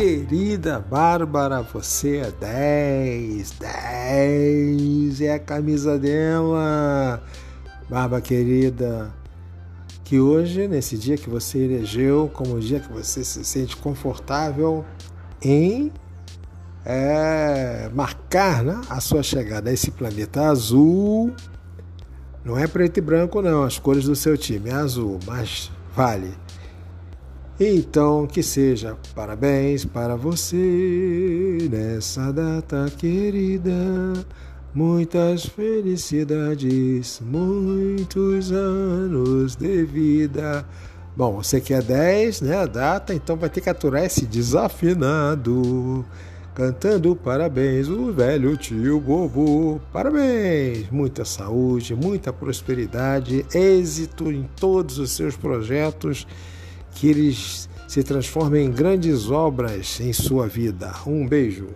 querida Bárbara, você é 10, 10 é a camisa dela. Bárbara querida, que hoje, nesse dia que você elegeu como o dia que você se sente confortável em é, marcar né, a sua chegada a esse planeta azul. Não é preto e branco, não, as cores do seu time é azul, mas vale. Então, que seja parabéns para você nessa data querida. Muitas felicidades, muitos anos de vida. Bom, você quer 10, né? A data, então vai ter que aturar esse desafinado. Cantando parabéns, o velho tio Bobo. Parabéns! Muita saúde, muita prosperidade, êxito em todos os seus projetos que eles se transformem em grandes obras em sua vida. Um beijo.